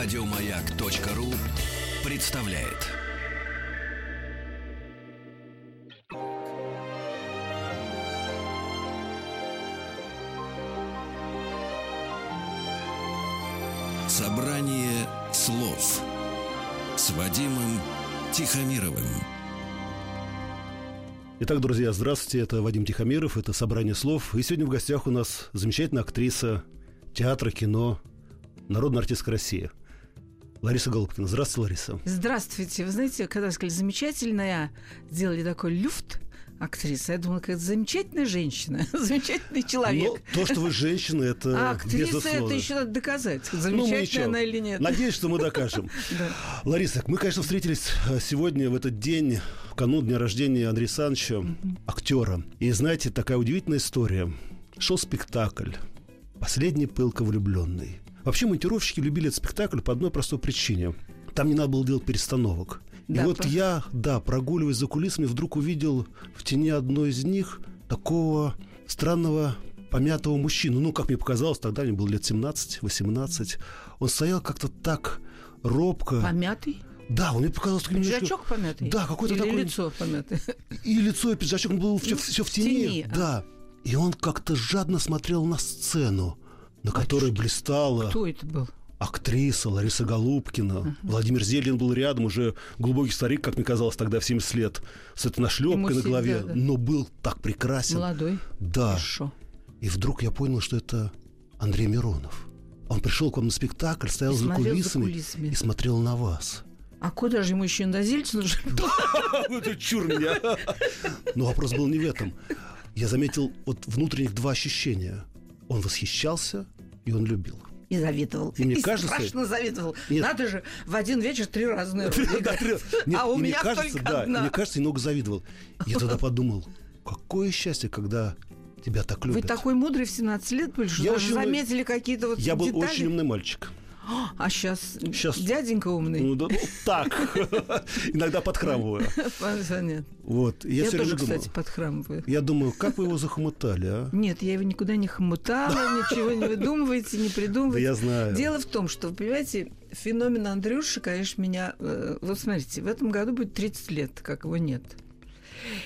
Радиомаяк.ру представляет. Собрание слов с Вадимом Тихомировым. Итак, друзья, здравствуйте, это Вадим Тихомиров, это «Собрание слов». И сегодня в гостях у нас замечательная актриса театра, кино, народная артистка России. Лариса Голубкина. Здравствуйте, Лариса. Здравствуйте. Вы знаете, когда сказали «замечательная», сделали такой люфт, актриса. Я думала, какая замечательная женщина, замечательный человек. Но то, что вы женщина, это А актриса безусловно. это еще надо доказать, Ну, замечательная еще. она или нет. Надеюсь, что мы докажем. Да. Лариса, мы, конечно, встретились э, сегодня в этот день, в канун дня рождения Андрея Александровича, актера. И знаете, такая удивительная история. Шел спектакль «Последний пылко влюбленный». Вообще монтировщики любили этот спектакль по одной простой причине. Там не надо было делать перестановок. И Да, вот по- я, да, прогуливаясь за кулисами, вдруг увидел в тени одной из них такого странного помятого мужчину. Ну, как мне показалось, тогда мне было лет 17-18. Он стоял как-то так робко. Помятый? Да, он мне показался таким немножко- Пиджачок помятый? Да, какой-то Или такой... лицо помятое? И лицо, и пиджачок, он был все, Ну, в тени. тени, а. Да. И он как-то жадно смотрел на сцену, на которой блистала Кто это был? актриса Лариса Голубкина. Владимир Зелин был рядом, уже глубокий старик, как мне казалось тогда, в 70 лет, с этой нашлепкой на голове, да, да. но был так прекрасен. Молодой? Да. Хорошо. И вдруг я понял, что это Андрей Миронов. Он пришел к вам на спектакль, стоял за смотрел за кулисами, кулисами. и смотрел на вас. А куда же ему еще индозельц нужен? Ну ты чур меня. Но вопрос был не в этом. Я заметил вот внутренних два ощущения. Он восхищался, и он любил. И завидовал. И мне И кажется- страшно завидовал. Нет. Надо же, в один вечер три разные роли Да, играть. три- Нет, А у меня кажется, только да, одна. мне кажется, немного завидовал. Я тогда подумал, какое счастье, когда тебя так Вы любят. такой мудрый в 17 лет были, что Я даже очень умный. заметили какие-то вот Я был очень умный мальчик. А сейчас, Щас- дяденька умный. Ну, да, ну, так. Иногда подхрамываю. Понятно. Вот. Я, Я тоже, думал, кстати, подхрамываю. Я думаю, как вы его захомутали, а? Нет, я его никуда не хомутала, ничего не выдумывайте, не Да придумывайте. я знаю. Дело в том, что, понимаете, феномен Андрюши, конечно, меня... э, Вот смотрите, в этом году будет 30 лет, как его нет.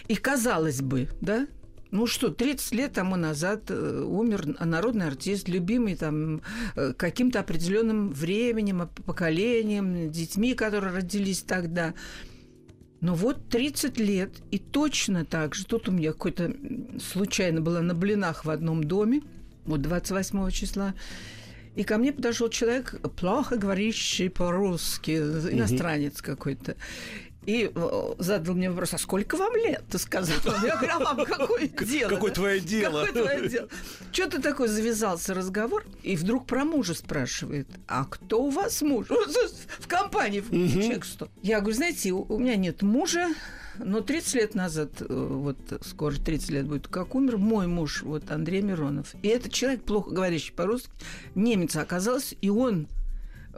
И казалось бы, да, ну что, 30 лет тому назад э, умер народный артист, любимый там э, каким-то определенным временем, поколением, детьми, которые родились тогда. Но вот 30 лет, и точно так же, тут у меня какой-то случайно была на блинах в одном доме, вот 28 числа, и ко мне подошел человек, плохо говорящий по-русски, иностранец какой-то. И э, задал мне вопрос, а сколько вам лет? Ты сказал. Я говорю, а вам какое дело? Какое да? твое дело? Какое твое дело? Что-то такой завязался разговор, и вдруг про мужа спрашивает. А кто у вас муж? В компании в человек сто. Я говорю, знаете, у у меня нет мужа, но 30 лет назад, э, вот скоро 30 лет будет, как умер мой муж, вот Андрей Миронов. И этот человек, плохо говорящий по-русски, немец оказался, и он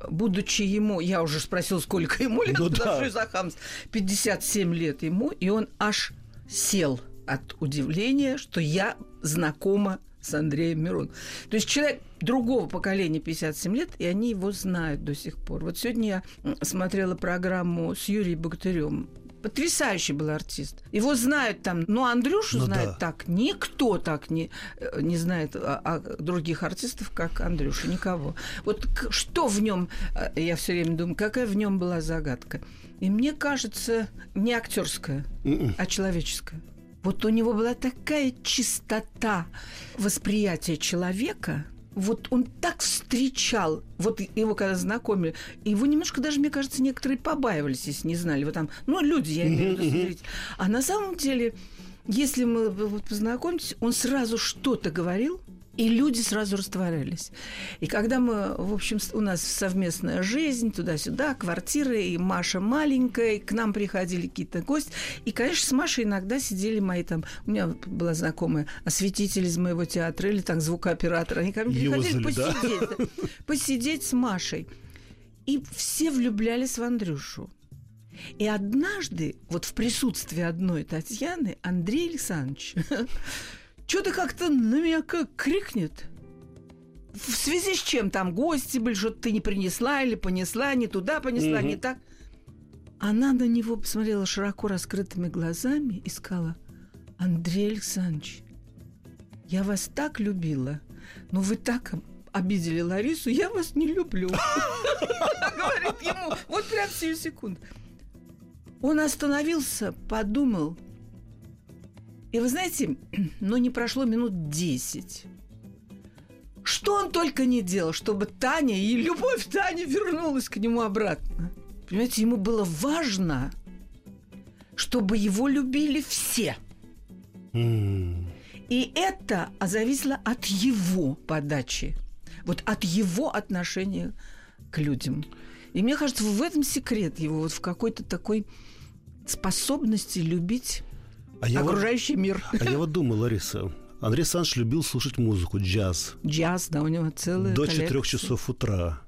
будучи ему, я уже спросил, сколько ему лет, Ну да. что за хамство, 57 лет ему, и он аж сел от удивления, что я знакома с Андреем Мироновым. То есть человек другого поколения 57 лет, и они его знают до сих пор. Вот сегодня я смотрела программу с Юрием Богатырем. Потрясающий был артист. Его знают там, но Андрюшу Ну знает да. так. Никто так не, э, не знает а, а других артистов, как Андрюша. Никого. Вот что в нем, я все время думаю, какая в нем была загадка. И мне кажется, не актерская, М-м. а человеческая. Вот у него была такая чистота восприятия человека. Вот он так встречал, вот его когда знакомили, его немножко даже, мне кажется, некоторые побаивались, если не знали. Вот там, ну, люди, я имею в виду. А на самом деле, если мы вот познакомились, он сразу что-то говорил, и люди сразу растворялись. И когда мы, в общем, у нас совместная жизнь, туда-сюда, квартиры, и Маша маленькая, и к нам приходили какие-то гости. И, конечно, с Машей иногда сидели мои там... У меня была знакомая осветитель из моего театра или там звукооператор. Они ко мне приходили Юзали, посидеть, да, посидеть с Машей. И все влюблялись в Андрюшу. И однажды, вот в присутствии одной Татьяны, Андрей Александрович что-то как-то на меня как крикнет. в связи с чем там гости были, что ты не принесла или понесла, не туда понесла, Мгм. не так. Она на него посмотрела широко раскрытыми глазами и сказала, Андрей Александрович, я вас так любила, но вы так обидели Ларису, я вас не люблю. Говорит ему, вот прям сию секунду. Он остановился, подумал. И вы знаете, ну не прошло минут десять. Что он только не делал, чтобы Таня и любовь Тани вернулась к нему обратно. Понимаете, ему было важно, чтобы его любили все. И это зависело от его подачи. Вот от его отношения к людям. И мне кажется, в этом секрет его, вот в какой-то такой способности любить А я, вот, окружающий мир. а я вот думаю, Лариса, Андрей Александрович любил слушать музыку, джаз Джаз, да, у него целая до. 4 часов утра.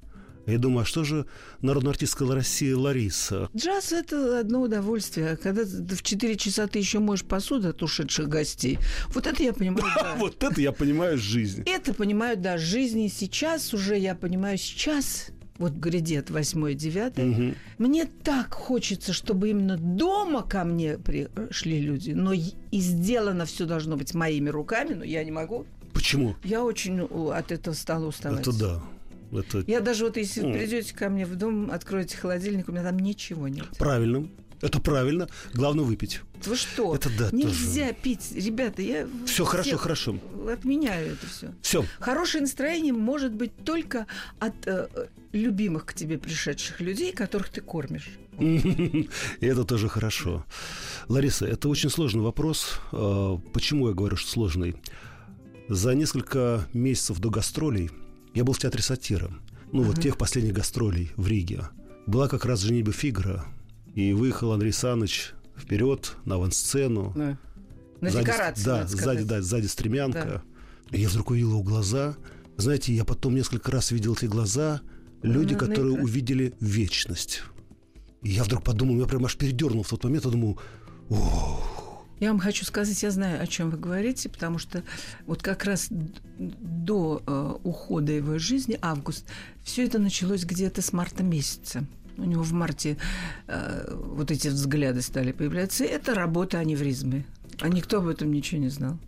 Я думаю, а что же народная артистка России Лариса? Джаз – это одно удовольствие. Когда в 4 часа ты еще моешь посуду от ушедших гостей, вот это я понимаю, да. Вот это я понимаю жизнь. Это понимаю, да, жизни сейчас уже, я понимаю, сейчас, вот грядет 8-9, Мгм. мне так хочется, чтобы именно дома ко мне пришли люди, но и сделано все должно быть моими руками, но я не могу. Почему? Я очень от этого стала уставать. Это да. Это Я даже вот если придете ко мне в дом, откроете холодильник, у меня там ничего нет. правильно. Это правильно. Главное выпить. Вы что? Это да, Нельзя пить, ребята, я Все хорошо, хорошо. отменяю это все. Все. Хорошее настроение может быть только от э, э, любимых к тебе пришедших людей, которых ты кормишь. Это тоже хорошо. Лариса, это очень сложный вопрос. А, Почему я говорю, что сложный? За несколько месяцев до гастролей я был в театре сатира. Ну, вот тех последних гастролей в Риге. Была как раз женитьба Фигра. И выехал Андрей Саныч вперед на авансцену. На Сзади- декорации, Да, сзади, да, сзади стремянка. И я вдруг увидел его глаза. Знаете, я потом несколько раз видел эти глаза. Люди, На- на которые экране. увидели вечность. И я вдруг подумал, я прям аж передернул в тот момент, я думаю, Я вам хочу сказать, я знаю, о чем вы говорите, потому что вот как раз до э, ухода его из жизни, август, все это началось где-то с марта месяца. У него в марте э, вот эти взгляды стали появляться. Это работа аневризмы. А никто об этом ничего не знал.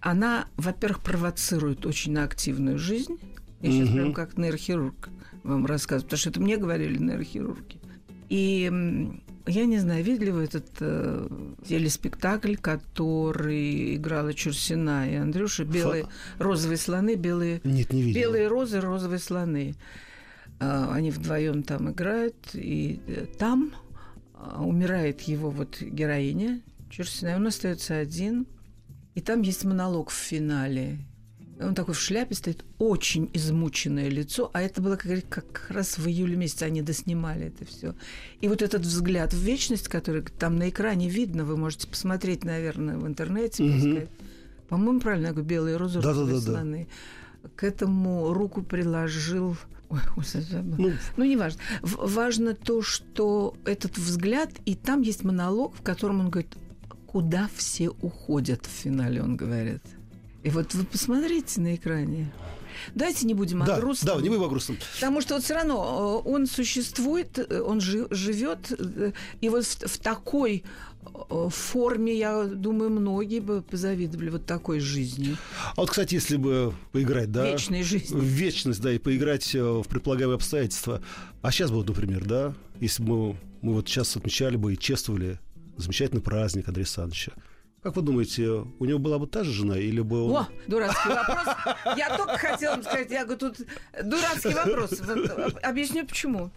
Она, во-первых, провоцирует очень на активную жизнь. Я сейчас Мгм. прям как нейрохирург вам рассказываю, потому что это мне говорили нейрохирурги. И я не знаю, видели вы этот э, телеспектакль, который играла Чурсина и Андрюша, белые розовые слоны, белые нет, не видел. белые розы, розовые слоны. А, Они вдвоем там играют, и э, там а, умирает его вот героиня Чурсина, и он остается один. И там есть монолог в финале. Он такой в шляпе стоит, очень измученное лицо, а это было как, как раз в июле месяце они доснимали это все. И вот этот взгляд в вечность, который там на экране видно, вы можете посмотреть, наверное, в интернете. По-моему, правильно я говорю, белые розы, Да-да-да-да. розовые слоны. К этому руку приложил... Ой. Ну, Ну, не важно. Важно то, что этот взгляд, и там есть монолог, в котором он говорит, куда все уходят в финале, он говорит. И вот вы посмотрите на экране. Давайте не будем да, о грустном. да, не будем о грустном. Потому что вот все равно э, он существует, э, он жи- живет, э, и вот в, в такой э, форме, я думаю, многие бы позавидовали вот такой жизни, А вот, кстати, если бы поиграть, да, вечной в жизни. вечность, да, и поиграть э, в предполагаемые обстоятельства. А сейчас бы, вот, например, да, если бы мы, мы вот сейчас отмечали бы и чествовали замечательный праздник Андрея Александровича. Как вы думаете, у него была бы та же жена или бы он... О, дурацкий вопрос. Я только хотела вам сказать, я говорю, тут дурацкий вопрос. Объясню почему.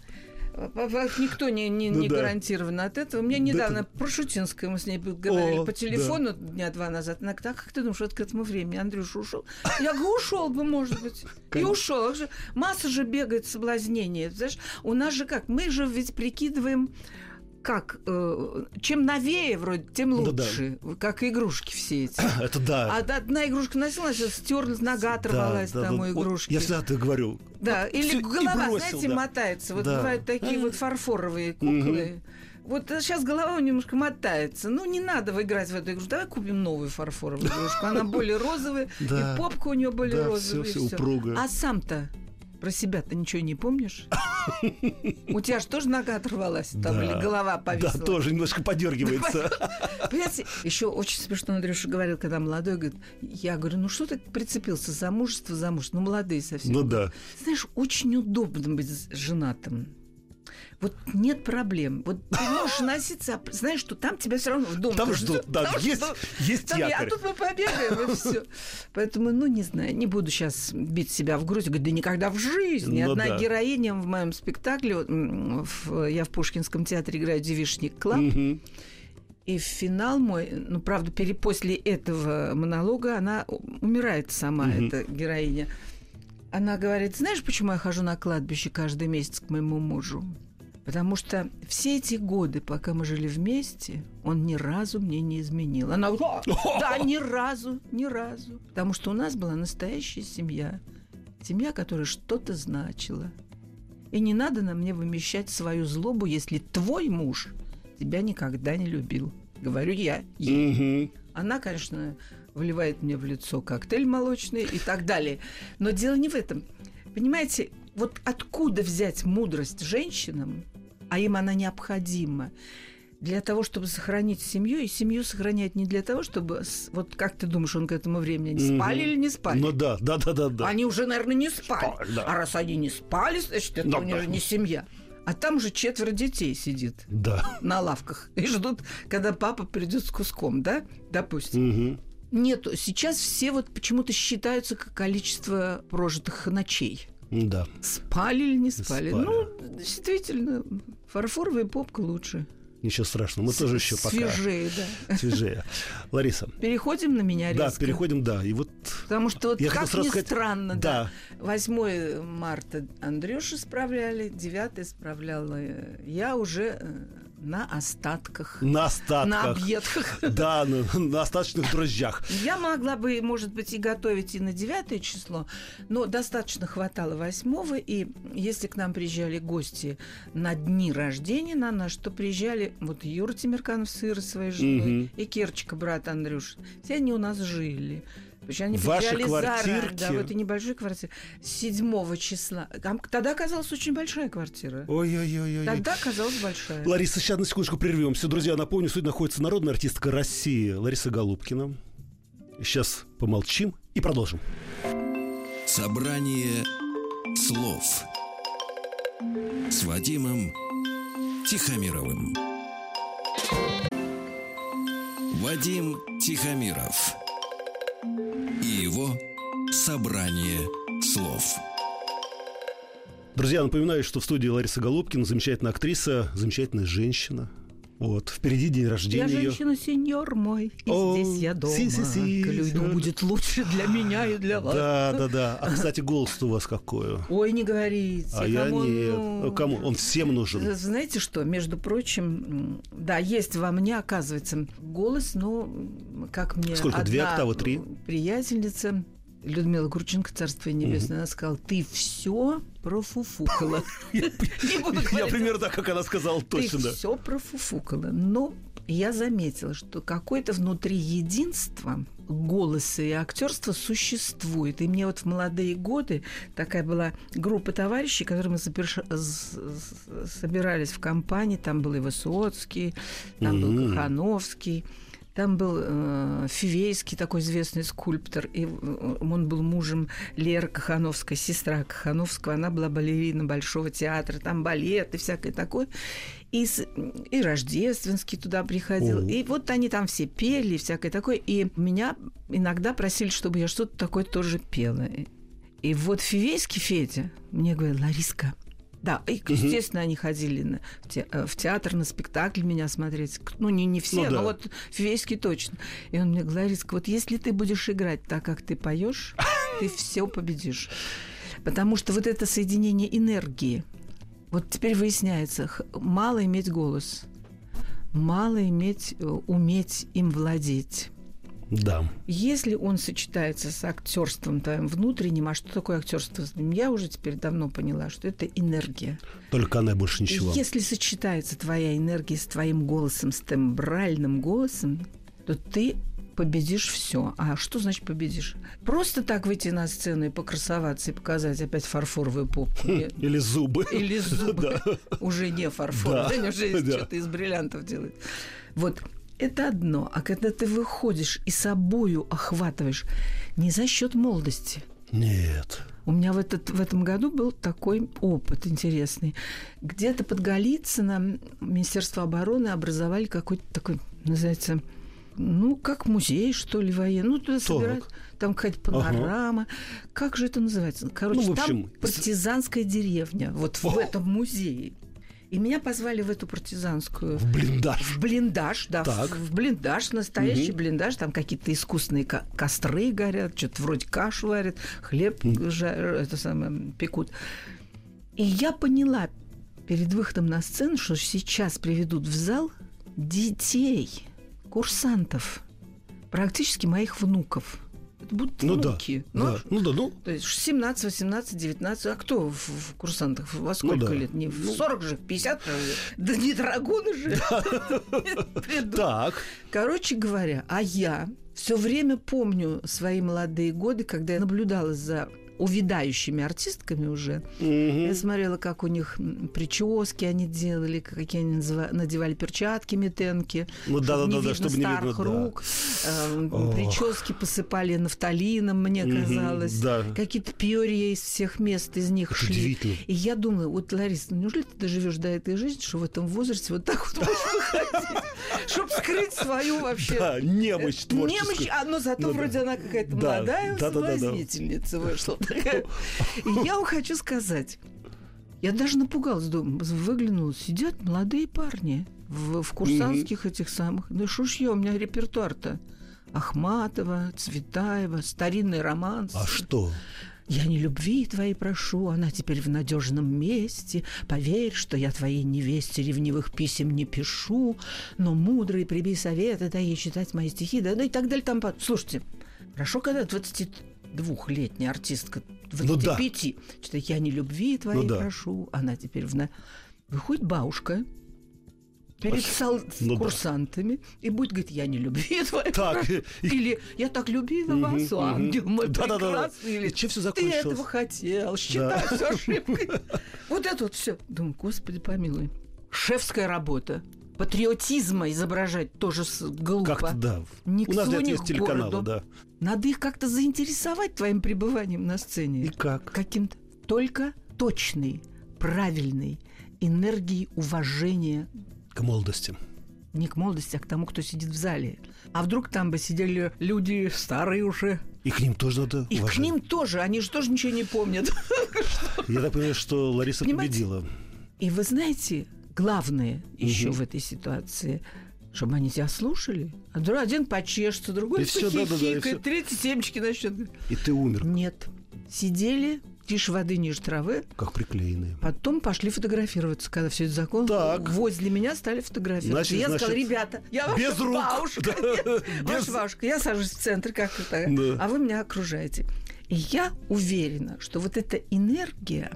Никто не, не, Ну не да. гарантирован от этого. Мне Да недавно это- про Шутинскую мы с ней говорили О, по телефону дня два назад. Она говорит, а как ты думаешь, вот к этому времени Андрюша ушел? Я говорю, ушел бы, может быть. И ушел. Масса же бегает соблазнение. Знаешь, у нас же как? Мы же ведь прикидываем как, э, чем новее вроде, тем лучше, как игрушки все эти. Это да. А одна игрушка носила, сейчас стерлась, нога оторвалась да, там да. у Вот игрушки. Я всегда так говорю. Да, Вот или голова, бросил, знаете, да. мотается. Вот Да. бывают такие вот фарфоровые куклы. Вот сейчас голова немножко мотается. Ну, не надо выиграть в эту игру. Давай купим новую фарфоровую игрушку. Она более розовая, Да. и попка у нее более Да, розовая. всё. упругое. А сам-то про себя-то ничего не помнишь? У тебя же тоже нога оторвалась там, Да. или голова Да, повисла? тоже немножко подергивается. Понимаете, еще очень смешно Андрюша говорил, когда молодой, говорит, я говорю, ну что ты прицепился, замужество, замужество, ну молодые совсем. Ну да. Знаешь, очень удобно быть женатым. Вот нет проблем. Вот ты можешь носиться, а знаешь, что там тебя все равно в дом. Там ждут, да, там есть, ждут. есть Там я- якорь. а тут мы побегаем, и все. Поэтому, ну, не знаю, не буду сейчас бить себя в грудь. Говорю, да никогда в жизни. Ну Одна да. героиня в моем спектакле, в- я в Пушкинском театре играю «Девишник Club», Мгм. и в финал мой, ну, правда, пере- после этого монолога она умирает сама, Мгм. эта героиня. Она говорит, знаешь, почему я хожу на кладбище каждый месяц к моему мужу? Потому что все эти годы, пока мы жили вместе, он ни разу мне не изменил. Она «А, да, ни разу, ни разу. Потому что у нас была настоящая семья. Семья, которая что-то значила. И не надо на мне вымещать свою злобу, если твой муж тебя никогда не любил. Говорю я. ей. Она, конечно, вливает мне в лицо коктейль молочный и так далее. Но дело не в этом. Понимаете, вот откуда взять мудрость женщинам, а им она необходима, для того, чтобы сохранить семью, и семью сохранять не для того, чтобы... Вот как ты думаешь, он к этому времени они спали или не спали? Ну да, да, да, да, да. Они уже, наверное, не спали. Спали, да. А раз они не спали, значит, это Да, у них да. же не семья. А там же четверо детей сидит Да. на лавках и ждут, когда папа придет с куском, да, допустим. Мгм. Нету. Сейчас все вот почему-то считаются как количество прожитых ночей. Да. Спали или не спали? Спали. Ну, действительно, фарфоровая попка лучше. Ничего страшного. Мы тоже еще пока Свежее, да. свежее. Лариса. Переходим на меня резко. Да, переходим, да. И вот Потому что вот Я как ни сказать- странно, да. да. 8 марта Андрюша справляли, 9 справляла я уже э, на остатках, на остатках. на объедках. Да, на, на остаточных дрожжах. Я могла бы, может быть, и готовить и на 9 число, но достаточно хватало 8 и если к нам приезжали гости на дни рождения на наш, то приезжали вот Юра Тимирканов с Ирой своей женой Мгм. и Керчика, брат Андрюш. Все они у нас жили. Причем они В вашей приезжали заранее, квартирке? Да, в этой небольшой квартире. 7 числа. Там тогда оказалась очень большая квартира. Ой-ой-ой. Тогда оказалась большая. Лариса, сейчас на секундочку прервемся. Друзья, напомню, сегодня находится народная артистка России Лариса Голубкина. Сейчас помолчим и продолжим. Собрание слов с Вадимом Тихомировым. Вадим Тихомиров и его собрание слов. Друзья, напоминаю, что в студии Лариса Голубкина, замечательная актриса, замечательная женщина. Вот, впереди день Я рождения ее. женщина, сеньор мой, и О, здесь я дома. си-си-си, Клюйду си. будет лучше для меня и для вас. Да, да, да. А, кстати, голос у вас какой? Ой, не говорите. А я кому, нет. ну, Кому? Он всем нужен. Знаете что, между прочим, да, есть во мне, оказывается, голос, но как мне Сколько, две одна октавы, три? приятельница Людмила Курченко, царство небесное, она сказала, ты все профуфукала. Я примерно так, как она сказала, точно. Ты все профуфукала. Но я заметила, что какое-то внутри единство голоса и актерства существует. И мне вот в молодые годы такая была группа товарищей, которые мы собирались в компании. Там был и Высоцкий, там был. Кахановский. Там был э, Фивейский, такой известный скульптор, и э, он был мужем Леры Кахановской, сестра Кахановского. Она была балерина Большого театра, там балет и всякое такое. И, с- и Рождественский туда приходил. О. И вот они там все пели и всякое такое. И меня иногда просили, чтобы я что-то такое тоже пела. И вот Фивейский Федя мне говорит, Лариска, да, и, естественно, они ходили на- в, те- э, в театр, на спектакль меня смотреть. Ну, не, не все, Ну да. но вот Фивейский точно. И он мне говорит, вот если ты будешь играть так, как ты поешь, ты все победишь. Потому что вот это соединение энергии, вот теперь выясняется, мало иметь голос, мало иметь, э, уметь им владеть. Да. Если он сочетается с актерством твоим внутренним, а что такое актерство? Я уже теперь давно поняла, что это энергия. Только она больше ничего. И если сочетается твоя энергия с твоим голосом, с тембральным голосом, то ты победишь все. А что значит победишь? Просто так выйти на сцену и покрасоваться и показать опять фарфоровую попку. Или зубы. Или зубы. Уже не фарфоровые, Да. уже что-то из бриллиантов делают. Вот это одно. А когда ты выходишь и собою охватываешь не за счет молодости, Нет. у меня в, этот, в этом году был такой опыт интересный. Где-то под Голицыно Министерство обороны образовали какой-то такой, называется, ну, как музей, что ли, военный. Ну, туда собирают, там какая-то панорама. Как же это называется? Короче, Ну, в общем, там партизанская деревня, вот в О! этом музее. И меня позвали в эту партизанскую В блиндаж. в блиндаж, да, Так. в, в блиндаж, настоящий Мгм. блиндаж, там какие-то искусственные ко- костры горят, что-то вроде кашу варят, хлеб жа- это самое, пекут. И я поняла перед выходом на сцену, что сейчас приведут в зал детей, курсантов, практически моих внуков. Это будут Ну да. внуки. да. Ну да, ну. То есть 17, 18, 19. А кто в, в курсантах? Во сколько да. лет? Не в Ну. 40 же, в 50? Да не драгуны же. Так. Короче говоря, а я все время помню свои молодые годы, когда я наблюдала за увядающими артистками уже. Мгм. Я смотрела, как у них прически они делали, какие они надевали перчатки метенки, Ну да, да, да, да, чтобы не видно. старых да. рук, э, Ох. прически посыпали нафталином, мне казалось. Да. Какие-то пьори из всех мест из них шли. И я думаю, вот, Лариса, неужели ты доживешь до этой жизни, что в этом возрасте вот так вот будешь выходить, чтобы скрыть свою вообще... Да, немощь э, творческую. Немощь, а, но зато Ну да. вроде она какая-то Да, молодая да, да, да, да. соблазнительница вышла. И я вам хочу сказать, я даже напугалась, думаю, выглянула, сидят молодые парни в, в курсантских этих самых. Да что ж я, у меня репертуар-то. Ахматова, Цветаева, старинный романс. А что? Я не любви твоей прошу, она теперь в надежном месте. Поверь, что я твоей невесте ревнивых писем не пишу, но мудрый прибей советы, дай ей читать мои стихи, да, ну и так далее. Там, слушайте, хорошо, когда 22-летняя артистка, Ну да. 25, что я не любви твоей Ну да. прошу, она теперь в... Выходит бабушка перед сол- Ну да. курсантами и будет говорить, я не любви твоей Так, прошу». и- Или я так любила вас, ангел мой Да-да-да. прекрасный. Или И чем все ты закончилось? этого хотел, считай все ошибкой. Вот это вот все. Думаю, господи, помилуй. Шефская работа. Патриотизма изображать тоже глупо. Как-то да. Ни У нас к для этого есть к телеканалы, городу. да. Надо их как-то заинтересовать твоим пребыванием на сцене. И как? Каким-то только точной, правильной энергией уважения К молодости. не к молодости, а к тому, кто сидит в зале. А вдруг там бы сидели люди старые уже. И к ним тоже надо И к уважать. ним тоже, они же тоже ничего не помнят. Я так понимаю, что Лариса победила. И вы знаете, главное еще Мгм. в этой ситуации, чтобы они тебя слушали. А один почешется, другой И всё, да-да-да, и похихикает, всё. третий семечки начнет. И ты умер, Нет. Сидели, тише воды, ниже травы, как приклеенные. потом пошли фотографироваться, когда все это закон. Так. Возле меня стали фотографироваться. Значит, я сказала, значит, ребята, я ваша без рук. бабушка. Да, Нет, без- Ваша бабушка. Я сажусь в центр, как это, Да. а вы меня окружаете. И я уверена, что вот эта энергия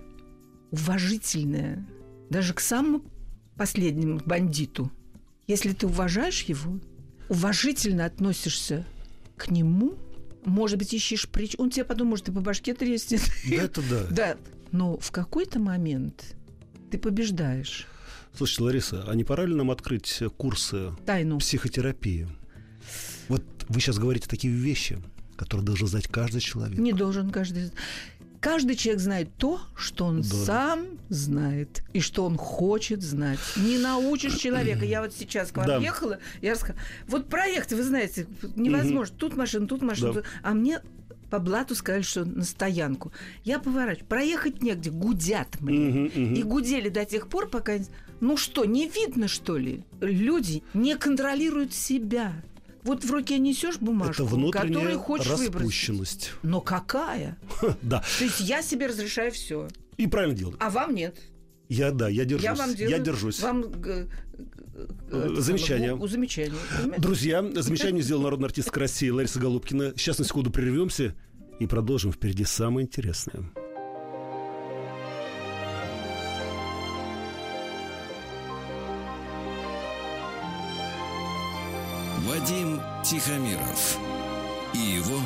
уважительная, даже к самому последнему бандиту, если ты уважаешь его, уважительно относишься к нему, может быть, ищешь прич... Он тебе потом, может, и по башке треснет. Да, это да. Да, но в какой-то момент ты побеждаешь Слушайте, Лариса, а не пора ли нам открыть курсы тайну. психотерапии? Вот вы сейчас говорите такие вещи, которые должен знать каждый человек. Не должен каждый... Каждый человек знает то, что он Да. сам знает и что он хочет знать. Не научишь человека. Я вот сейчас к вам Да. ехала, я рассказала. Вот проекты, вы знаете, невозможно. Тут машина, тут машина. Да. тут- А мне по блату сказали, что на стоянку. Я поворачиваю. Проехать негде, гудят мне. И гудели до тех пор, пока... Ну что, не видно, что ли? Люди не контролируют себя. Вот в руке несешь бумажку, которую хочешь выбросить. распущенность. Но какая? Да. То есть я себе разрешаю все, И правильно делают. а вам нет. Я, да, я держусь. Я вам делаю, держусь. Вам г- Э, это замечание. замечание. понимаете? Друзья, замечание сделала народная артистка России Лариса Голубкина. Сейчас на секунду прервемся и продолжим. Впереди самое интересное. Вадим Тихомиров и его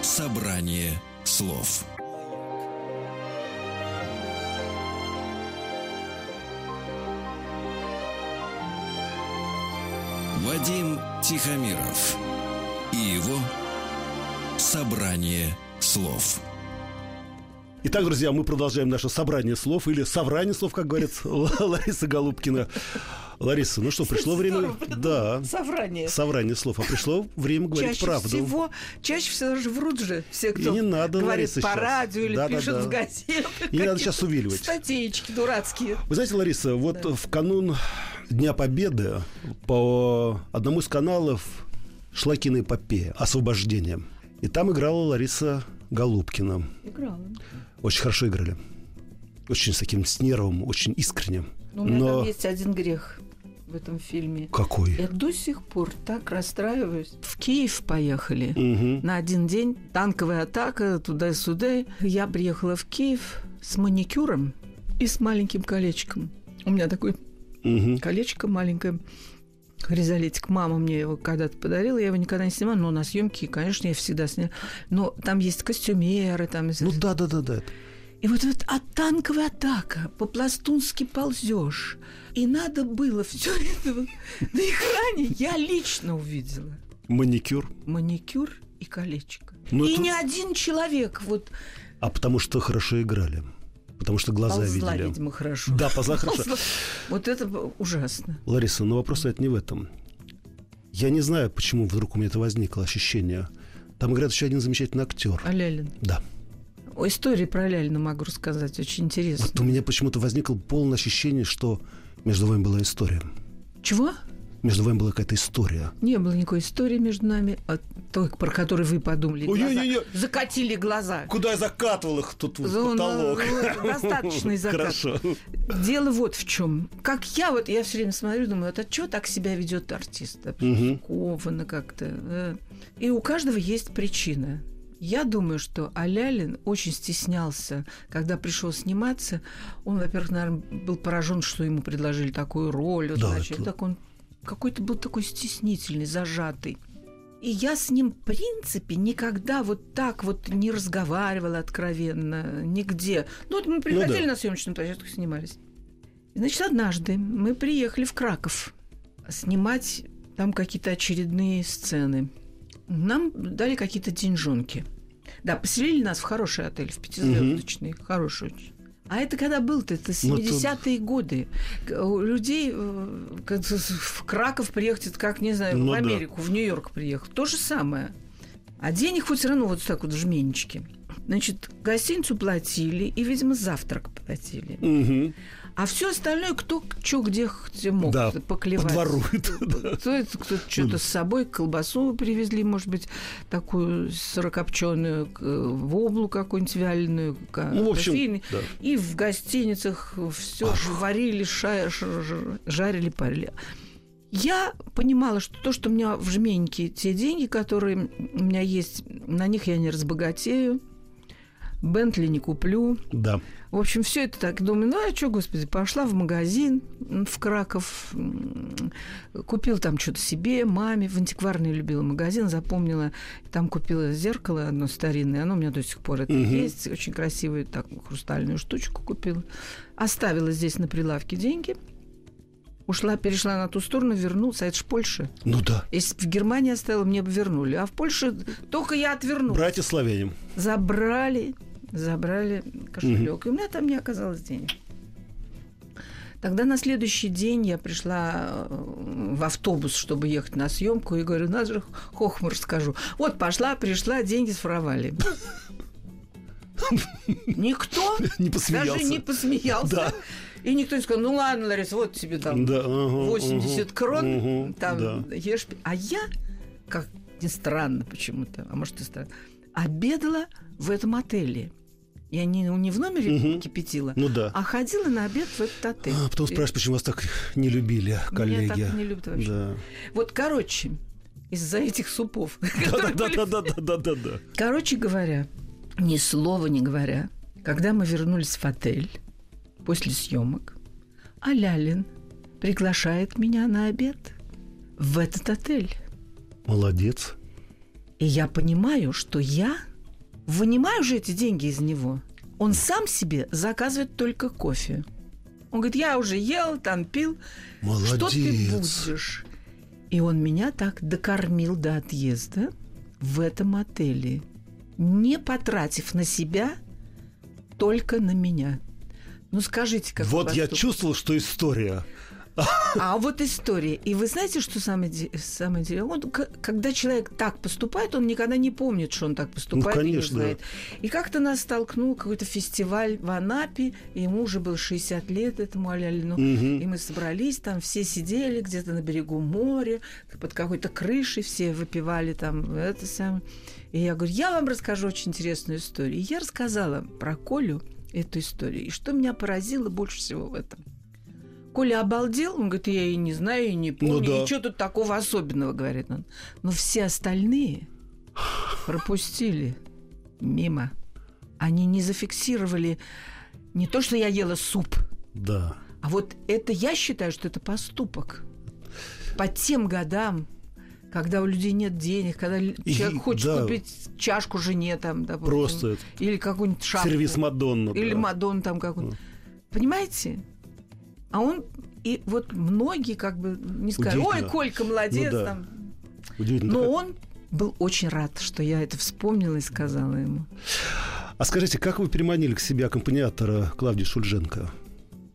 собрание слов. Вадим Тихомиров и его собрание слов. Итак, друзья, мы продолжаем наше собрание слов или собрание слов, как говорит Лариса Голубкина. Лариса, ну что, пришло время... Да, Соврание. собрание слов. А пришло время говорить чаще правду. всего, чаще всего даже врут же все, кто И не надо, говорит Лариса, по сейчас. радио или Да-да-да. пишет в газетах. Не надо сейчас увиливать. Статейки дурацкие. Вы знаете, Лариса, вот в канун Дня Победы по одному из каналов шла киноэпопея «Освобождение». И там играла Лариса Голубкина. Играла. Очень хорошо играли. Очень с таким с нервом, очень искренне. Но у меня Но там есть один грех в этом фильме. какой? Я до сих пор так расстраиваюсь. В Киев поехали. Мгм. На один день танковая атака туда-сюда. Я приехала в Киев с маникюром и с маленьким колечком. У меня такое Мгм. колечко маленькое. Хризолетик. Мама мне его когда-то подарила, я его никогда не снимала, но на съемки, конечно, я всегда сняла. Но там есть костюмеры, там... Ну да, да, да, да. И вот эта а танковая атака, по-пластунски ползешь. И надо было все это вот на экране я лично увидела. Маникюр. Маникюр и колечко. Ну, и это- ни один человек вот А потому что хорошо играли. Потому что глаза ползла, видели. видимо, хорошо. Да, поза хорошо. Ползла. Вот это ужасно. Лариса, но вопрос это не в этом. Я не знаю, почему вдруг у меня это возникло ощущение. Там играет еще один замечательный актер. А Лялин? Да. О истории про Лялина могу рассказать, очень интересно. Вот у меня почему-то возникло полное ощущение, что между вами была история. Чего? Между вами была какая-то история. Не было никакой истории между нами, а той, про которую вы подумали. Ой, глаза. не-не-не. Закатили глаза. Куда я закатывал их тут в Ну, ну, потолок? ну, достаточный закат. Хорошо. Дело вот в чем. Как я вот, я все время смотрю, думаю, вот, а что так себя ведет артист? Мгм. Скованно как-то. э. И у каждого есть причина. Я думаю, что Алялин очень стеснялся, когда пришел сниматься. Он, во-первых, наверное, был поражен, что ему предложили такую роль. Вот, Да, значит, это- так он какой-то был такой стеснительный, зажатый. И я с ним, в принципе, никогда вот так вот не разговаривала откровенно, нигде. Ну, вот мы приходили да. на съемочную площадку, снимались. Значит, однажды мы приехали в Краков снимать там какие-то очередные сцены. Нам дали какие-то деньжонки. Да, поселили нас в хороший отель, в пятизвездочный, хороший очень. А это когда был-то? Это Ну, тут- 70-е годы. К- У людей э, в Краков приехать, это как, не знаю, Ну в да. Америку, в Нью-Йорк приехать. То же самое. А денег хоть все равно вот так вот жменечки. Значит, гостиницу платили и, видимо, завтрак платили. Мгм. А все остальное, кто что где, мог Да, поклевать. подворует, да. Кто кто-то что-то с собой, колбасу привезли, может быть, такую сырокопченую, воблу какую-нибудь вяленую, ка- Ну, в общем, да. И в гостиницах все варили, ша- жарили, парили. Я понимала, что то, что у меня в жменьке, те деньги, которые у меня есть, на них я не разбогатею, Бентли не куплю, Да. в общем, все это так. Думаю, ну а что, господи, пошла в магазин в Краков, купила там что-то себе, маме, в антикварный любила магазин, запомнила, там купила зеркало одно старинное, оно у меня до сих пор это Мгм. есть, очень красивую так хрустальную штучку купила. Оставила здесь на прилавке деньги, ушла, перешла на ту сторону, вернулась, а это ж Польша. Ну да. Если бы в Германии оставила, мне бы вернули, а в Польше только я отвернулась. Братья славяне. Забрали, забрали кошелек. И у меня там не оказалось денег. Тогда на следующий день я пришла э, в автобус, чтобы ехать на съемку, и говорю, надо же хохму расскажу. Вот пошла, пришла, деньги своровали. Никто Не даже посмеялся. не посмеялся. Да. И никто не сказал, ну ладно, Лариса, вот тебе там Да, ага, 80 ага, крон, ага, там да. ешь. А я, как ни странно почему-то, а может и странно, обедала в этом отеле. Я не, не в номере Мгм. кипятила, Ну да. а ходила на обед в этот отель. А, потом спрашиваешь, почему вас так не любили коллеги. Меня так не любят вообще. Да. Вот, короче, из-за этих супов. Да-да-да-да-да-да-да. Короче говоря, ни слова не говоря, когда мы вернулись в отель после съемок, а Лялин приглашает меня на обед в этот отель. Молодец. И я понимаю, что я вынимаю же эти деньги из него. Он сам себе заказывает только кофе. Он говорит, я уже ел, там пил. Что ты Молодец. будешь? И он меня так докормил до отъезда в этом отеле, не потратив на себя, только на меня. Ну скажите, как Вот я чувствовал, что история. А вот история. И вы знаете, что самое, самое интересное? Он, когда человек так поступает, он никогда не помнит, что он так поступает. и не Ну, конечно. знает. И как-то нас столкнул какой-то фестиваль в Анапе. и Ему уже было 60 лет, этому Алялину. Мгм. И мы собрались, там все сидели где-то на берегу моря, под какой-то крышей, все выпивали там это самое. И я говорю, я вам расскажу очень интересную историю. И я рассказала про Колю эту историю. И что меня поразило больше всего в этом? Коля обалдел, он говорит, я и не знаю, и не помню, Ну да. и что тут такого особенного, говорит он. Но все остальные пропустили мимо. Они не зафиксировали не то, что я ела суп, Да. а вот это я считаю, что это поступок. По тем годам, когда у людей нет денег, когда И- человек хочет да. купить чашку жене там, допустим, Просто или какую-нибудь шапку, сервис Мадонна. или да. Мадон там какую-то. Понимаете? А он и вот многие как бы не сказали, ой. Колька, молодец, Ну да. там. Но он был очень рад, что я это вспомнила и сказала ему. А скажите, как вы переманили к себе аккомпаниатора Клавдии Шульженко?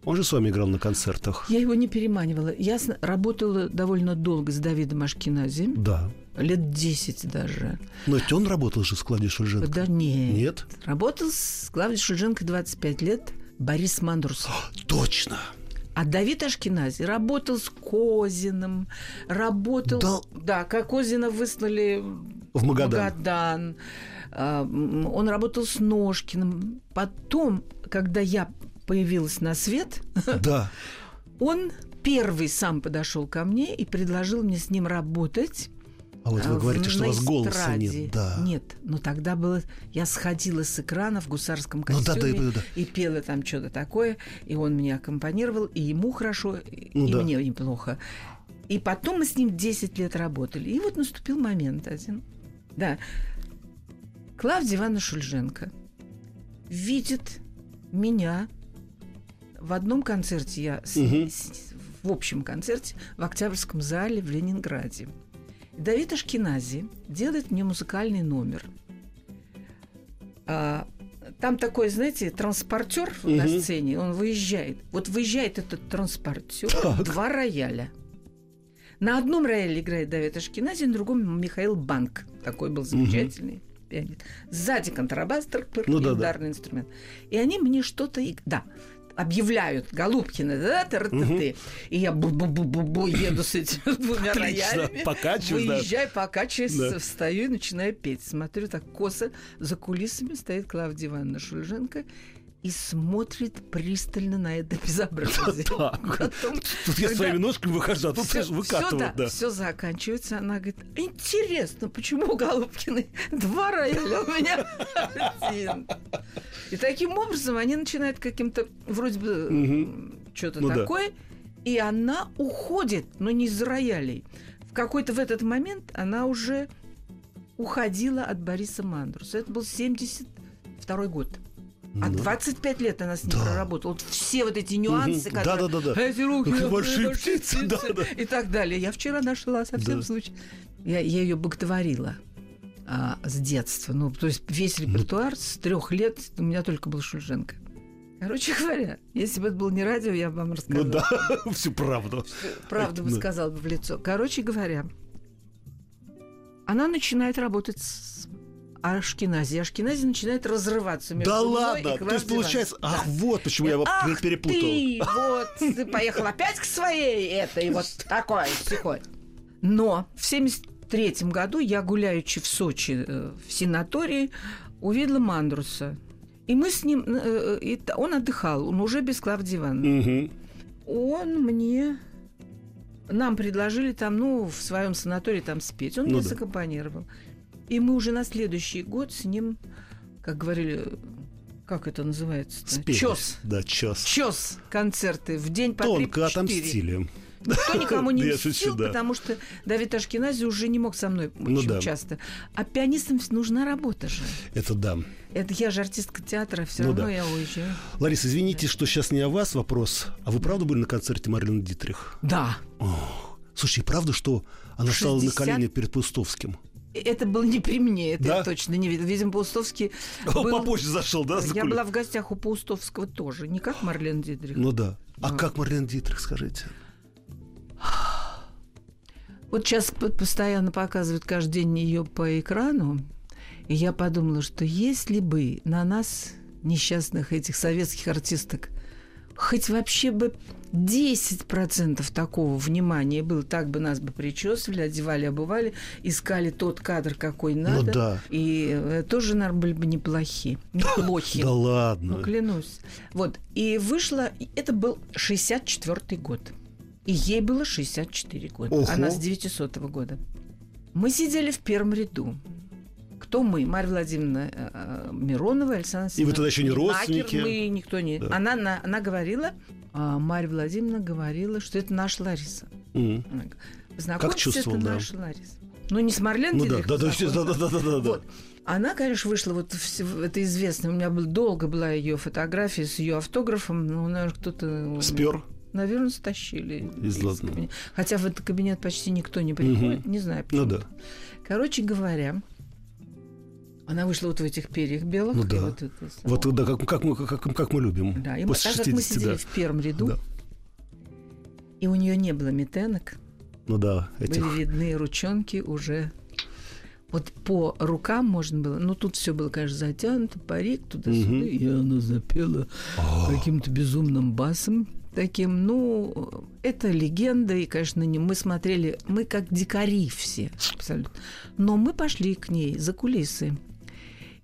Он же с вами играл на концертах. Я его не переманивала. Я работала довольно долго с Давидом Ашкинази, Да. лет 10 даже. Но ведь он работал же с Клавдией Шульженко. Да нет. Нет? Работал с Клавдией Шульженко 25 лет Борис Мандрус. Точно. А Давид Ашкинази работал с Козиным, работал... Да. Да, как Козина выслали В Магадан. Магадан. А, Он работал с Ножкиным. Потом, когда я появилась на свет, Да. он первый сам подошел ко мне и предложил мне с ним работать. А вот вы в- говорите, что у вас голоса нет. Да. Нет, но тогда было... Я сходила с экрана в гусарском Ну да, костюме да, да, да. и пела там что-то такое, и он меня аккомпанировал, и ему хорошо, и Ну и да. мне неплохо. И потом мы с ним 10 лет работали. И вот наступил момент один. Да. Клавдия Ивановна Шульженко видит меня в одном концерте, я с- Мгм. с- в общем концерте в Октябрьском зале в Ленинграде. Давид Ашкинази делает мне музыкальный номер. А, там такой, знаете, транспортер на Мгм. сцене, он выезжает. Вот выезжает этот транспортер, Так. два рояля. На одном рояле играет Давид Ашкинази, на другом Михаил Банк. Такой был замечательный пианист. Сзади контрабас, трк-пырк, Ну да, да. инструмент. И они мне что-то... Да, объявляют Голубкины, да, тыр ты И я бу-бу-бу-бу-бу еду с этими двумя Отлично. роялями. Покачиваюсь, да. Выезжаю, покачиваюсь, Да. встаю и начинаю петь. Смотрю, так косо за кулисами стоит Клавдия Ивановна Шульженко и смотрит пристально на это безобразие. Потом, Тут я своими ножками выхожу, а тут всё выкатывают. да, все заканчивается. Она говорит, интересно, почему у Голубкиной два рояля, у меня один? И таким образом они начинают каким-то, вроде бы, что-то Ну такое, и она уходит, но не из роялей. В какой-то в этот момент она уже уходила от Бориса Мандруса. Это был 72 год. А Ну. 25 лет она с ним Да. проработала. Вот все вот эти нюансы, Мгм. которые... Да-да-да-да. Эти руки, большие птицы, да-да. И так далее. Я вчера нашла совсем Да. случай. Я, я ее боготворила а, с детства. Ну, то есть весь репертуар с трех лет у меня только был Шульженко. Короче говоря, если бы это было не радио, я бы вам Ну рассказала. да, всю правду. Правду бы Да. сказала бы в лицо. Короче говоря, она начинает работать с Ашкинази. Ашкинази начинает разрываться между Да мной и ладно, то есть получается, Ивановной. ах, Да. вот почему я его Ах перепутал. ты, вот, ты поехал опять к своей этой, вот такой, сякой. Но в 73 году я, гуляючи в Сочи э, в санатории, увидела Мандруса. И мы с ним... э, и т- он отдыхал, он уже без Клавдивана. Мгм. Он мне... Нам предложили там, ну, в своем санатории там спеть. Он Ну мне да. саккомпанировал. И мы уже на следующий год с ним, как говорили, как это называется? Спелись. Чес. Да, чес. Чес концерты в день по Тонко 3-4. отомстили. Никто никому не мстил, да. потому что Давид Ашкенази уже не мог со мной Ну очень да. часто. А пианистам нужна работа же. Это да. Это я же артистка театра, все Ну равно да. я уезжаю. Лариса, извините, что сейчас не о вас вопрос. А вы правда были на концерте Марлен Дитрих? Да. Ох, слушай, правда, что она стала на 60? колени перед Пустовским? Это было не при мне, это Да? я точно не видела. Видимо, Паустовский был... Попозже зашел, да? за Я была в гостях у Паустовского тоже, не как Марлен Дидрих. Ну да. А Да. как Марлен Дитрих, скажите? Вот сейчас постоянно показывают каждый день ее по экрану, и я подумала, что если бы на нас, несчастных этих советских артисток, хоть вообще бы 10% такого внимания было, так бы нас бы причесывали, одевали, обували, искали тот кадр, какой надо, Ну да. и э, тоже, наверное, были бы неплохи. Неплохи. Да Ну, ладно. клянусь. Вот. И вышло... Это был 64-й год. И ей было 64 года. Ого. Она с 900 года. Мы сидели в первом ряду. Кто мы? Марья Владимировна э, э, Миронова, Александра И вы тогда еще не Накер, родственники? Мы никто не... Да. Она, на- она говорила, а, Марья Владимировна говорила, что это наша Лариса. Она говорит, Познакомьтесь, чувствовал, это да. наша Лариса. Ну, не с Марлен Ну да, да, да, да, да, да, да, да. вот. Она, конечно, вышла, вот это известно, у меня был, долго была ее фотография с ее автографом, ну, наверное, кто-то... Спер. Наверное, стащили. Из кабинета. Хотя в этот кабинет почти никто не приходит, не знаю почему. Ну да. Короче говоря, она вышла вот в этих перьях белых. Ну да. Вот, это Вот да, как, как, мы, как, как мы любим. Да, и мы, После так как мы 60, сидели да. в первом ряду, Да. и у нее не было метенок, Ну да, этих. были видны ручонки уже. Вот по рукам можно было, ну тут все было, конечно, затянуто, парик туда-сюда, Мгм. и она запела каким-то безумным басом таким. Ну, это легенда, и, конечно, не мы смотрели, мы как дикари все, абсолютно. Но мы пошли к ней за кулисы.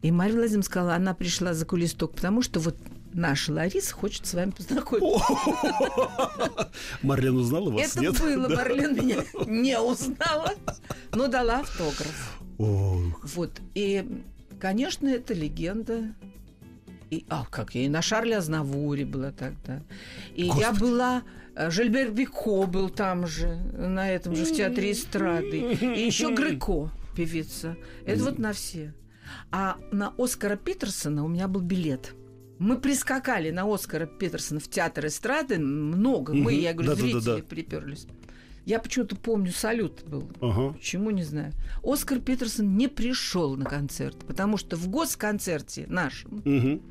И Марья Владимировна сказала, она пришла за кулисы только потому, что вот наша Лариса хочет с вами познакомиться. Марлен узнала вас, Это нет? было, Да. Марлен меня не узнала, но дала автограф. Ох, Вот. И, конечно, это легенда. И, а, как я и на Шарле Азнавуре была тогда. И я Господи. была... э, Жильбер Бико был там же, на этом же, в театре эстрады. И еще Греко, певица. Это вот на все. А на Оскара Питерсона у меня был билет. Мы прискакали на Оскара Питерсона в театр эстрады много. Мы, Мгм. я говорю, Да-да-да-да. зрители приперлись. Я почему-то помню, салют был. ага. Почему, не знаю. Оскар Питерсон не пришел на концерт, потому что в госконцерте нашем Мгм.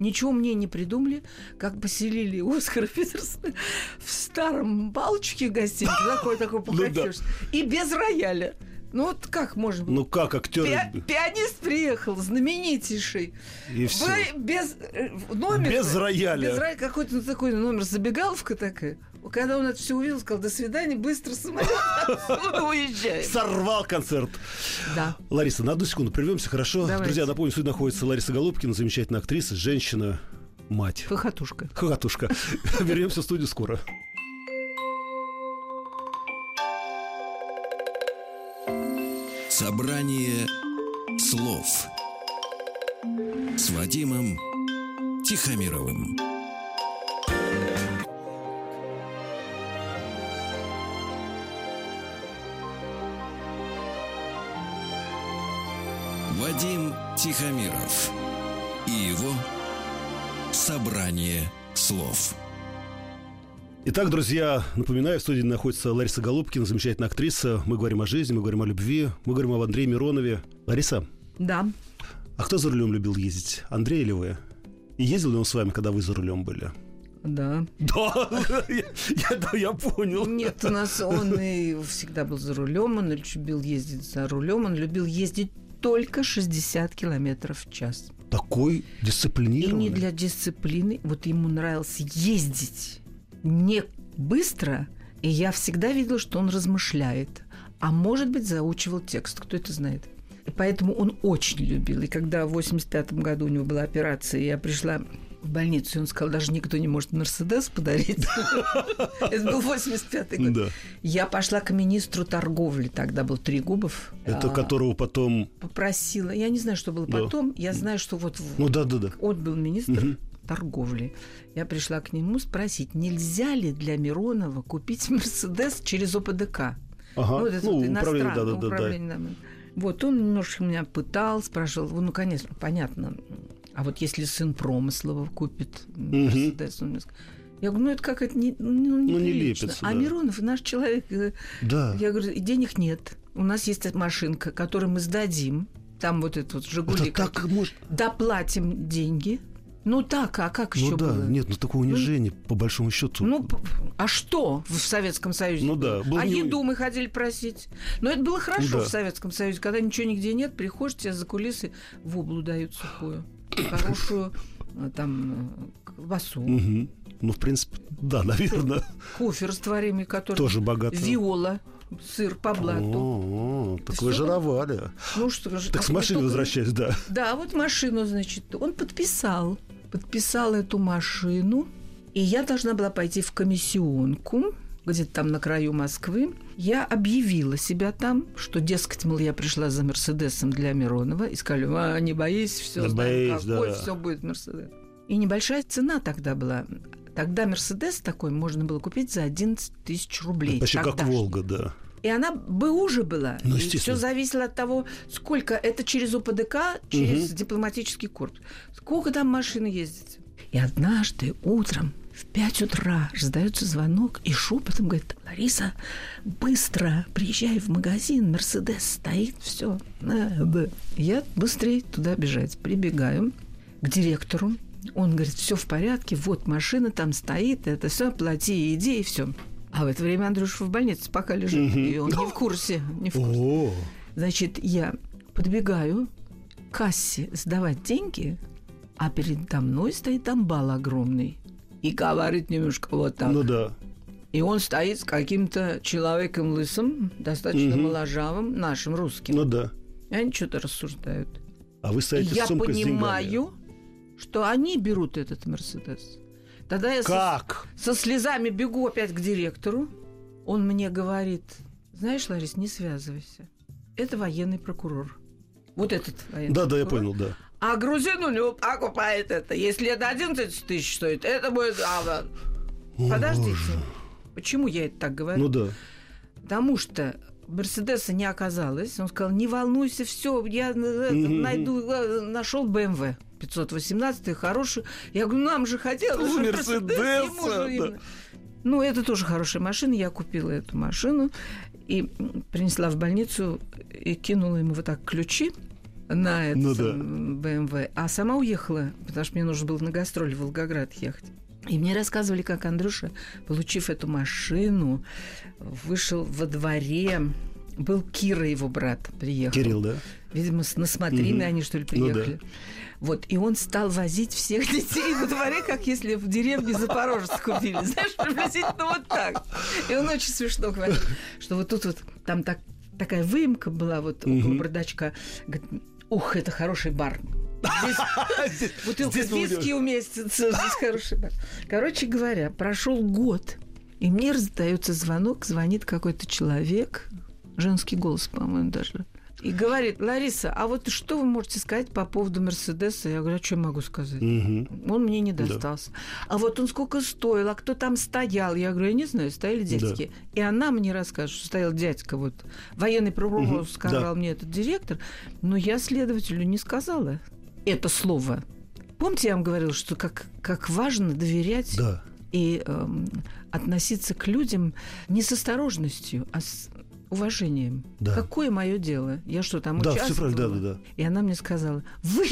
ничего мне не придумали, как поселили Оскара Питерсона в старом балчике гостинице, такой такой Ну да. похотёшь, и без рояля. Ну вот как можно было? Ну как, актер Пи- пианист приехал, знаменитейший. и все. Вы без э, номер. Без рояля. Без рояля. Какой-то ну, такой номер, забегаловка такая. Когда он это все увидел, сказал, до свидания, быстро самолет уезжаем. Сорвал концерт. Да. Лариса, на одну секунду прервемся, хорошо? Давайте. Друзья, напомню, сегодня находится Лариса Голубкина, замечательная актриса, женщина, мать. Хохотушка. Хохотушка. Вернемся в студию скоро. Собрание слов с Вадимом Тихомировым. Вадим Тихомиров и его собрание слов. Итак, друзья, напоминаю, в студии находится Лариса Голубкина, замечательная актриса. Мы говорим о жизни, мы говорим о любви, мы говорим об Андрее Миронове. Лариса, Да. а кто за рулем любил ездить? Андрей или вы? И ездил ли он с вами, когда вы за рулем были? Да. Да, я, я- да, я понял. Нет, у нас он и всегда был за рулем, он любил ездить за рулем, он любил ездить только 60 километров в час. Такой И дисциплинированный. не для дисциплины, вот ему нравилось ездить не быстро, и я всегда видела, что он размышляет, а может быть заучивал текст, кто это знает. И поэтому он очень любил. И когда в 85 году у него была операция, я пришла в больницу, и он сказал, даже никто не может Мерседес подарить. Это был 85-й год. Я пошла к министру торговли, тогда был Трегубов. Это А, которого потом... Попросила, я не знаю, что было потом, я знаю, что вот Ну да, да, да. он был министр торговли. Я пришла к нему спросить, нельзя ли для Миронова купить Мерседес через ОПДК? Ага. Ну, вот это Ну, вот управление, иностранное да, да, да, да. управление, да. Вот он немножко меня пытал, спрашивал, ну, конечно, понятно. А вот если сын Промыслова купит Мерседес, он мне сказал, я говорю, ну это как это не, ну, Ну, не лепится, А да. Миронов наш человек. э, Да. Я говорю, денег нет. У нас есть машинка, которую мы сдадим. Там вот этот вот Жигули. Это так может... Доплатим деньги. Ну так, а как еще Ну да, было? нет, ну такое унижение, по большому счету. Ну, а что в Советском Союзе? Ну да, был а не- еду мы ходили просить. Но это было хорошо Да. в Советском Союзе, когда ничего нигде нет, приходишь, тебе за кулисы в облу дают сухую, хорошую э, там э, колбасу, Мгм. Ну, в принципе, да, наверное, кофе растворимый, который тоже богато. виола, сыр по блату. О, так Всё. вы жировали. Ну что же, Так с а машины только- возвращаясь, да. Да, вот машину, значит, он подписал. Подписал эту машину. И я должна была пойти в комиссионку, где-то там на краю Москвы. Я объявила себя там, что, дескать, мол, я пришла за Мерседесом для Миронова. И сказали, а, не боись, все Да знаем, боись, какой, да. все будет Мерседес. И небольшая цена тогда была. Тогда Мерседес такой можно было купить за 11 тысяч рублей. Почти как тогдашний. Волга, да. И она бы уже была. Ну, и все зависело от того, сколько это через ОПДК, через Мгм. дипломатический корпус. Сколько там машины ездит. И однажды утром в 5 утра раздается звонок и шепотом говорит, Лариса, быстро приезжай в магазин, Мерседес стоит, все. Я быстрее туда бежать. Прибегаю к директору. Он говорит, все в порядке, вот машина там стоит, это все, плати, иди, и все. А в это время Андрюша в больнице пока лежит, и он не в курсе, не в курсе. О, Значит, я подбегаю к кассе сдавать деньги, а передо мной стоит амбал огромный. И говорит немножко вот так. ну да. И он стоит с каким-то человеком лысым, достаточно Мгм. моложавым, нашим русским. Ну да. И они что-то рассуждают. А вы И стоите я с сумкой с деньгами. понимаю, что они берут этот Мерседес. Тогда я со, Как? со слезами бегу опять к директору. Он мне говорит, знаешь, Ларис, не связывайся. Это военный прокурор. Вот этот военный Да, да, я прокурор. понял, да. А грузин у него покупает это. Если это 11 тысяч стоит, это будет... а. Подождите. Почему я это так говорю? Ну да. Потому что Мерседеса не оказалось. Он сказал, не волнуйся, все, я найду, э, нашел БМВ 518 хороший. Я говорю, нам же хотелось же да. именно». Ну, это тоже хорошая машина. Я купила эту машину и принесла в больницу и кинула ему вот так ключи на этот Ну да. БМВ. А сама уехала, потому что мне нужно было на гастроли в Волгоград ехать. И мне рассказывали, как Андрюша, получив эту машину, вышел во дворе. Был Кира, его брат, приехал. Кирилл, да? Видимо, с насмотрены Мгм. они, что ли, Ну да. Вот, и он стал возить всех детей во дворе, как если в деревне Запорожец купили. Знаешь, приблизительно вот так. И он очень смешно говорит, что вот тут вот, там так, такая выемка была вот около Мгм. бардачка. Говорит, ух, это хороший бар. Здесь бутылка виски уместится, здесь хороший бар. Короче говоря, прошел год, и мне раздается звонок, звонит какой-то человек, женский голос, по-моему, даже. И говорит, Лариса, а вот что вы можете сказать по поводу Мерседеса? Я говорю, а что я могу сказать? Мгм. Он мне не достался. А вот он сколько стоил, а кто там стоял? Я говорю, я не знаю, стояли дядьки. И она мне расскажет, что стоял дядька, вот военный прокурор Мгм, сказал мне этот директор, но я следователю не сказала это слово. Помните, я вам говорила, что как, как важно доверять Да. и эм, относиться к людям не с осторожностью, а с уважением. Да. Какое мое дело? Я что, там Да, участвовала? да, да, да. И она мне сказала, вы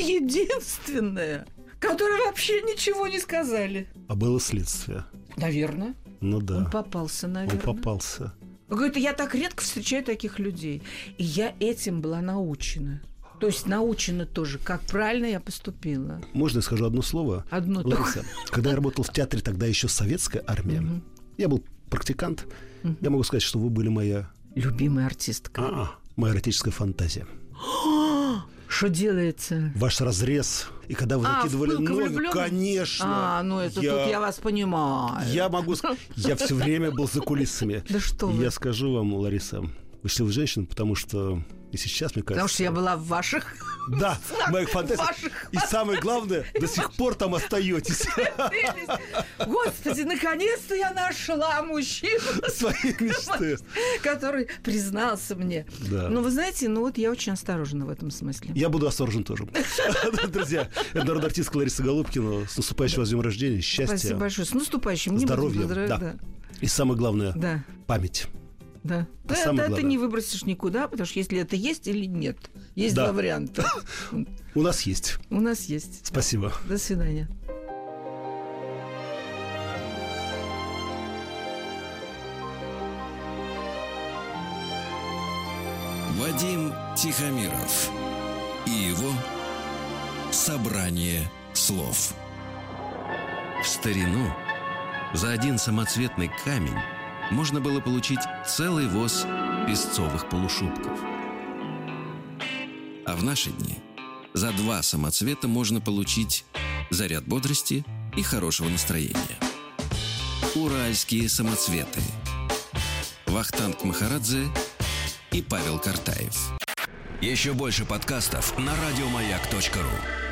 единственная, которая вообще ничего не сказали. А было следствие. Наверное. Ну Он да. попался, Он наверное. попался. Говорит, я так редко встречаю таких людей. И я этим была научена. То есть научена тоже, как правильно я поступила. Можно я скажу одно слово? Одно только. Лариса, когда я работал в театре, тогда еще советская армия, Мгм. я был практикант, я могу сказать, что вы были моя, Любимая артистка. а, моя эротическая фантазия. Что делается? Ваш разрез. И когда вы А, закидывали влюблённый? конечно. А, ну это тут я вас понимаю. Я могу сказать, я все время был за кулисами. Да что. Я скажу вам, Лариса, вы счастливая женщина, потому что и сейчас, мне кажется... Потому что я была в ваших... Да, в моих фантазиях. И самое главное, до сих пор там остаетесь. Господи, наконец-то я нашла мужчину, Свои мечты. который признался мне. Да. Ну, вы знаете, ну вот я очень осторожна в этом смысле. Я буду осторожен тоже. Друзья, это народная артистка Лариса Голубкина. С наступающим вас днем рождения, счастья, Спасибо большое. С наступающим. Здоровья. Да. И самое главное, память. Да. А Да, самое это, это главное- не выбросишь никуда, потому что если это есть или нет. Есть Да. два варианта. У нас есть. У нас есть. Спасибо. До свидания. Вадим Тихомиров и его собрание слов. В старину за один самоцветный камень можно было получить целый воз песцовых полушубков. А в наши дни за два самоцвета можно получить заряд бодрости и хорошего настроения. Уральские самоцветы. Вахтанг Махарадзе и Павел Картаев. Еще больше подкастов на радиомаяк.ру.